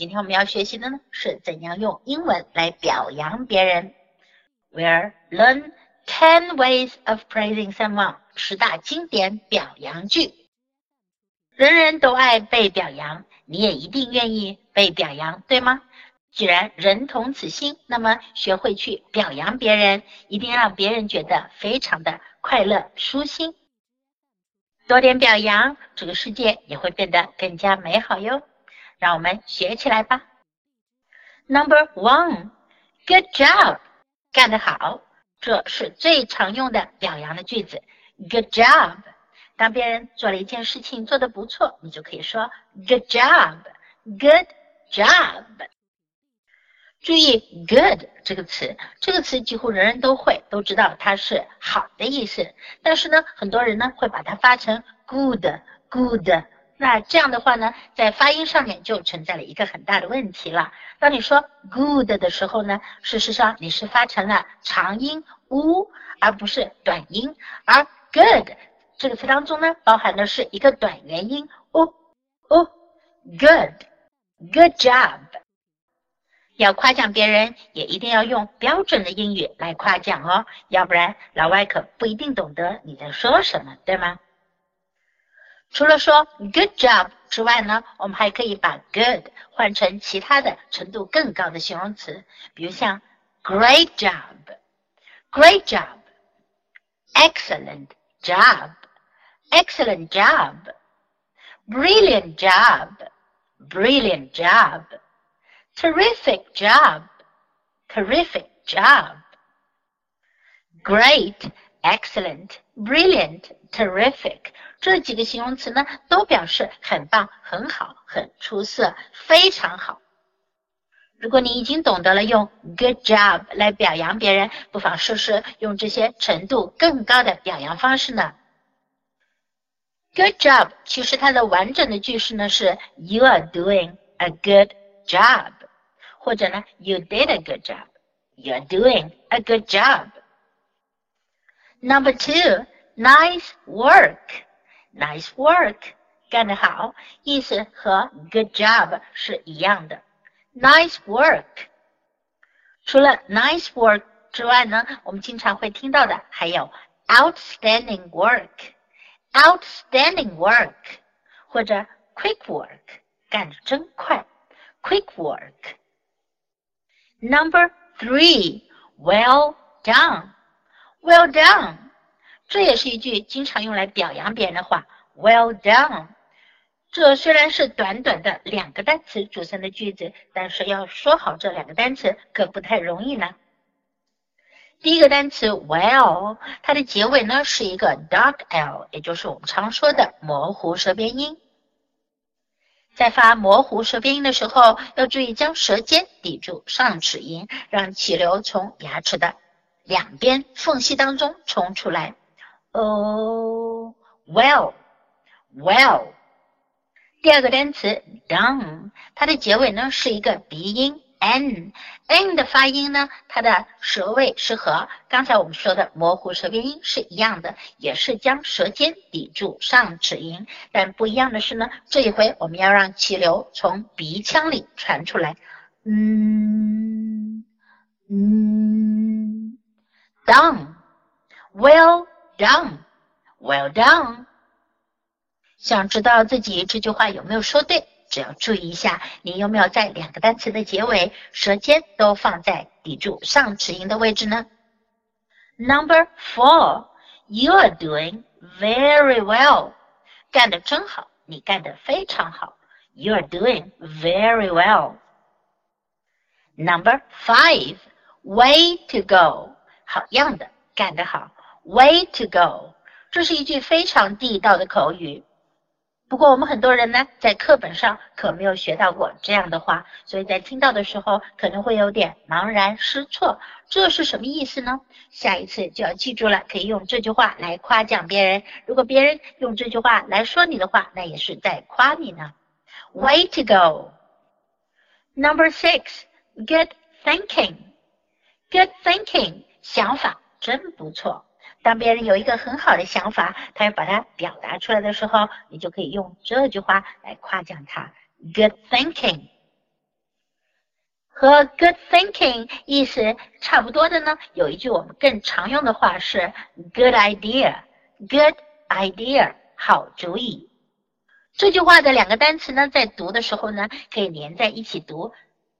今天我们要学习的呢是怎样用英文来表扬别人。We'll learn ten ways of praising someone. 十大经典表扬句。人人都爱被表扬，你也一定愿意被表扬，对吗？既然人同此心，那么学会去表扬别人，一定让别人觉得非常的快乐舒心。多点表扬，这个世界也会变得更加美好哟。让我们学起来吧。Number one，good job，干得好，这是最常用的表扬的句子。Good job，当别人做了一件事情做得不错，你就可以说 Good job，Good job。注意 “good” 这个词，这个词几乎人人都会，都知道它是好的意思。但是呢，很多人呢会把它发成 “good”，“good”。那这样的话呢，在发音上面就存在了一个很大的问题了。当你说 “good” 的时候呢，事实上你是发成了长音 “u”，而不是短音。而 “good” 这个词当中呢，包含的是一个短元音 “u”，“good”，“good job”。要夸奖别人，也一定要用标准的英语来夸奖哦，要不然老外可不一定懂得你在说什么，对吗？除了说 good job 之外呢，我们还可以把 good 换成其他的程度更高的形容词，比如像 great job，great job，excellent job，excellent job，brilliant job，brilliant job。Terrific job"、"terrific job"、"great" Excellent, brilliant, terrific，这几个形容词呢，都表示很棒、很好、很出色、非常好。如果你已经懂得了用 good job 来表扬别人，不妨试试用这些程度更高的表扬方式呢。Good job 其实它的完整的句式呢是 You are doing a good job。或者呢，You did a good job, You are doing a good job. Number two, nice work. Nice work，干得好，意思和 good job 是一样的。Nice work。除了 nice work 之外呢，我们经常会听到的还有 outstanding work。outstanding work 或者 quick work，干得真快，quick work。Number three, well done, Well done，这也是一句经常用来表扬别人的话。Well done，这虽然是短短的两个单词组成的句子，但是要说好这两个单词可不太容易呢。第一个单词 well，它的结尾呢是一个 dark l，也就是我们常说的模糊舌边音。在发模糊舌边音的时候，要注意将舌尖抵住上齿龈，让气流从牙齿的两边缝隙当中冲出来。Oh, well, well。第二个单词 down，它的结尾呢是一个鼻音。n n 的发音呢，它的舌位是和刚才我们说的模糊舌边音是一样的，也是将舌尖抵住上齿龈。但不一样的是呢，这一回我们要让气流从鼻腔里传出来。嗯嗯 ，done，well done，well done。想知道自己这句话有没有说对？只要注意一下，你有没有在两个单词的结尾，舌尖都放在抵住上齿龈的位置呢？Number four, you are doing very well，干得真好，你干得非常好。You are doing very well. Number five, way to go， 好样的，干得好。Way to go，这是一句非常地道的口语。不过我们很多人呢，在课本上可没有学到过这样的话，所以在听到的时候可能会有点茫然失措。这是什么意思呢？下一次就要记住了，可以用这句话来夸奖别人。如果别人用这句话来说你的话，那也是在夸你呢。Way to go. Number six, good thinking. Good thinking，想法真不错。当别人有一个很好的想法，他要把它表达出来的时候，你就可以用这句话来夸奖他。Good thinking，和 good thinking 意思差不多的呢，有一句我们更常用的话是 good idea。Good idea，好主意。这句话的两个单词呢，在读的时候呢，可以连在一起读。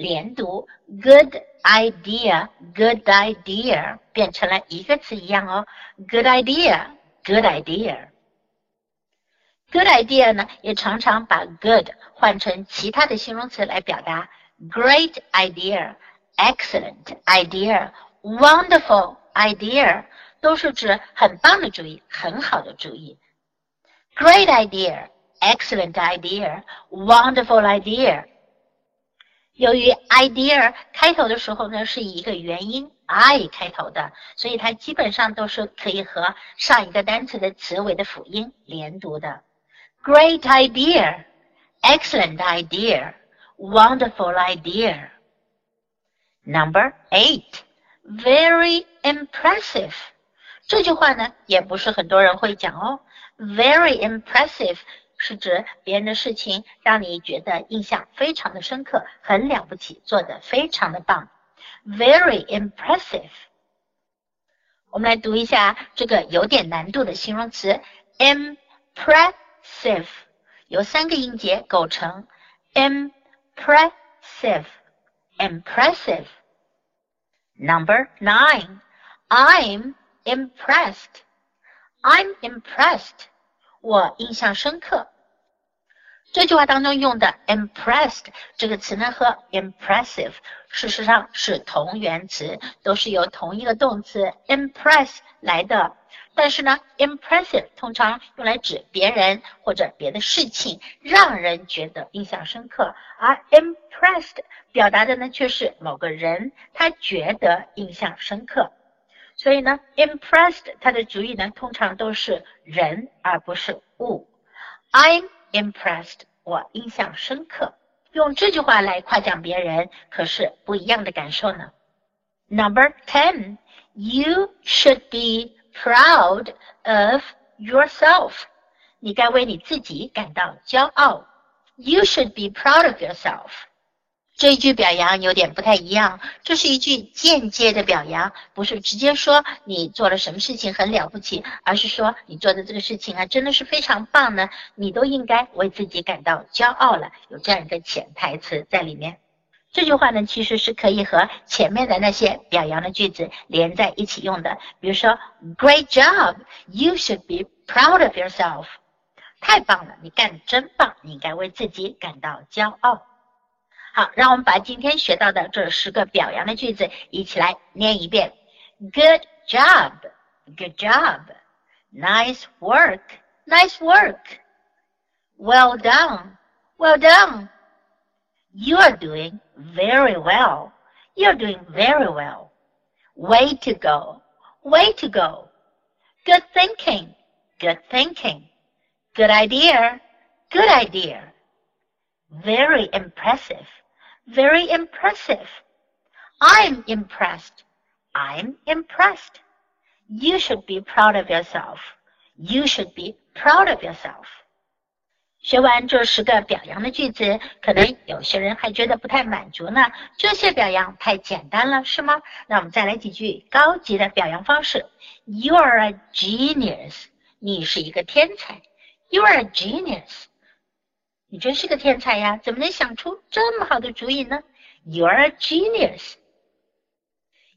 连读，good idea，good idea 变成了一个词一样哦，good idea，good idea，good idea 呢也常常把 good 换成其他的形容词来表达，great idea，excellent idea，wonderful idea 都是指很棒的主意，很好的主意，great idea，excellent idea，wonderful idea。 由于 idea 开头的时候呢，是以一个元音 i 开头的，所以它基本上都是可以和上一个单词的词尾的辅音连读的。Great idea, excellent idea, wonderful idea. Number eight, very impressive. 这句话呢，也不是很多人会讲哦。Very impressive 是指别人的事情让你觉得印象非常的深刻，很了不起，做的非常的棒，very impressive。我们来读一下这个有点难度的形容词 impressive，由三个音节构成，impressive，impressive。Number nine, I'm impressed. I'm impressed. 我印象深刻。这句话当中用的 impressed 这个词呢，和 impressive 事实上是同源词，都是由同一个动词 impress 来的。但是呢，impressive 通常用来指别人或者别的事情，让人觉得印象深刻；而 impressed 表达的呢，却是某个人他觉得印象深刻。所以呢，impressed 它的主语呢，通常都是人而不是物。I'm impressed，我印象深刻。用这句话来夸奖别人，可是不一样的感受呢。Number ten，you should be proud of yourself。你该为你自己感到骄傲。You should be proud of yourself。这一句表扬有点不太一样，这是一句间接的表扬，不是直接说你做了什么事情很了不起，而是说你做的这个事情啊，真的是非常棒呢，你都应该为自己感到骄傲了，有这样一个潜台词在里面。这句话呢，其实是可以和前面的那些表扬的句子连在一起用的，比如说，Great job，you should be proud of yourself，太棒了，你干的真棒，你应该为自己感到骄傲。好，让我们把今天学到的这十个表扬的句子一起来念一遍。Good job, good job. Nice work, nice work. Well done, well done. You are doing very well. You're doing very well. Way to go, way to go. Good thinking, good thinking. Good idea, good idea. Very impressive. Very impressive. I'm impressed. I'm impressed. You should be proud of yourself. You should be proud of yourself. 学完这十个表扬的句子，可能有些人还觉得不太满足呢。这些表扬太简单了，是吗？那我们再来几句高级的表扬方式。You are a genius. 你是一个天才。You are a genius. 你真是个天才呀！怎么能想出这么好的主意呢？You're a genius.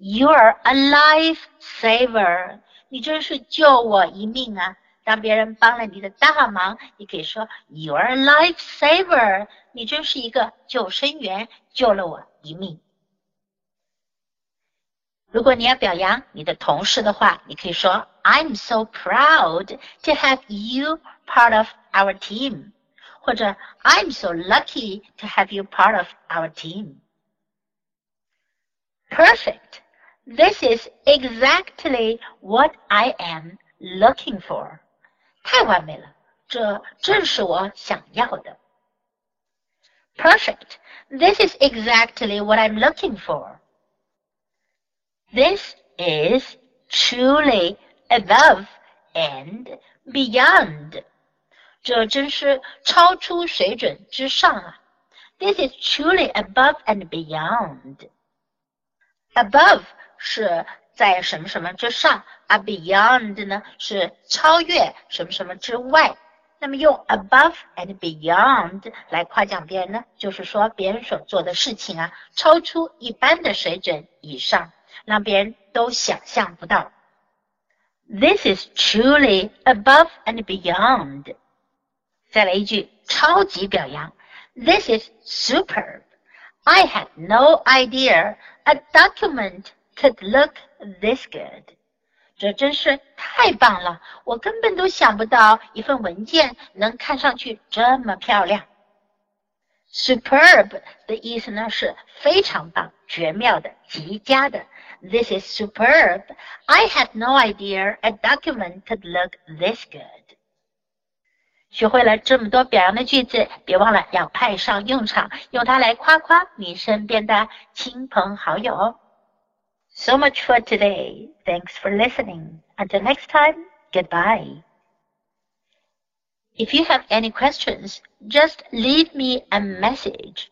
You're a lifesaver. 你真是救我一命啊！当别人帮了你的大忙，你可以说 You're a lifesaver. 你真是一个救生员，救了我一命。如果你要表扬你的同事的话，你可以说 I'm so proud to have you part of our team，或者 I'm so lucky to have you part of our team。Perfect. This is exactly what I am looking for. 太完美了，这正是我想要的。Perfect. This is exactly what I'm looking for. This is truly above and beyond. 这真是超出水准之上啊！This is truly above and beyond. Above 是在什么什么之上，而 beyond 呢是超越什么什么之外。那么用 above and beyond 来夸奖别人呢，就是说别人所做的事情啊，超出一般的水准以上，让别人都想象不到。This is truly above and beyond。再来一句超级表扬，This is superb。I had no idea a document could look this good。这真是太棒了！我根本都想不到一份文件能看上去这么漂亮。Superb 的意思呢是非常棒、绝妙的、极佳的。This is superb. I had no idea a document could look this good. 学会了这么多表扬的句子，别忘了要派上用场，用它来夸夸你身边的亲朋好友。So much for today. Thanks for listening. Until next time, goodbye. If you have any questions, just leave me a message.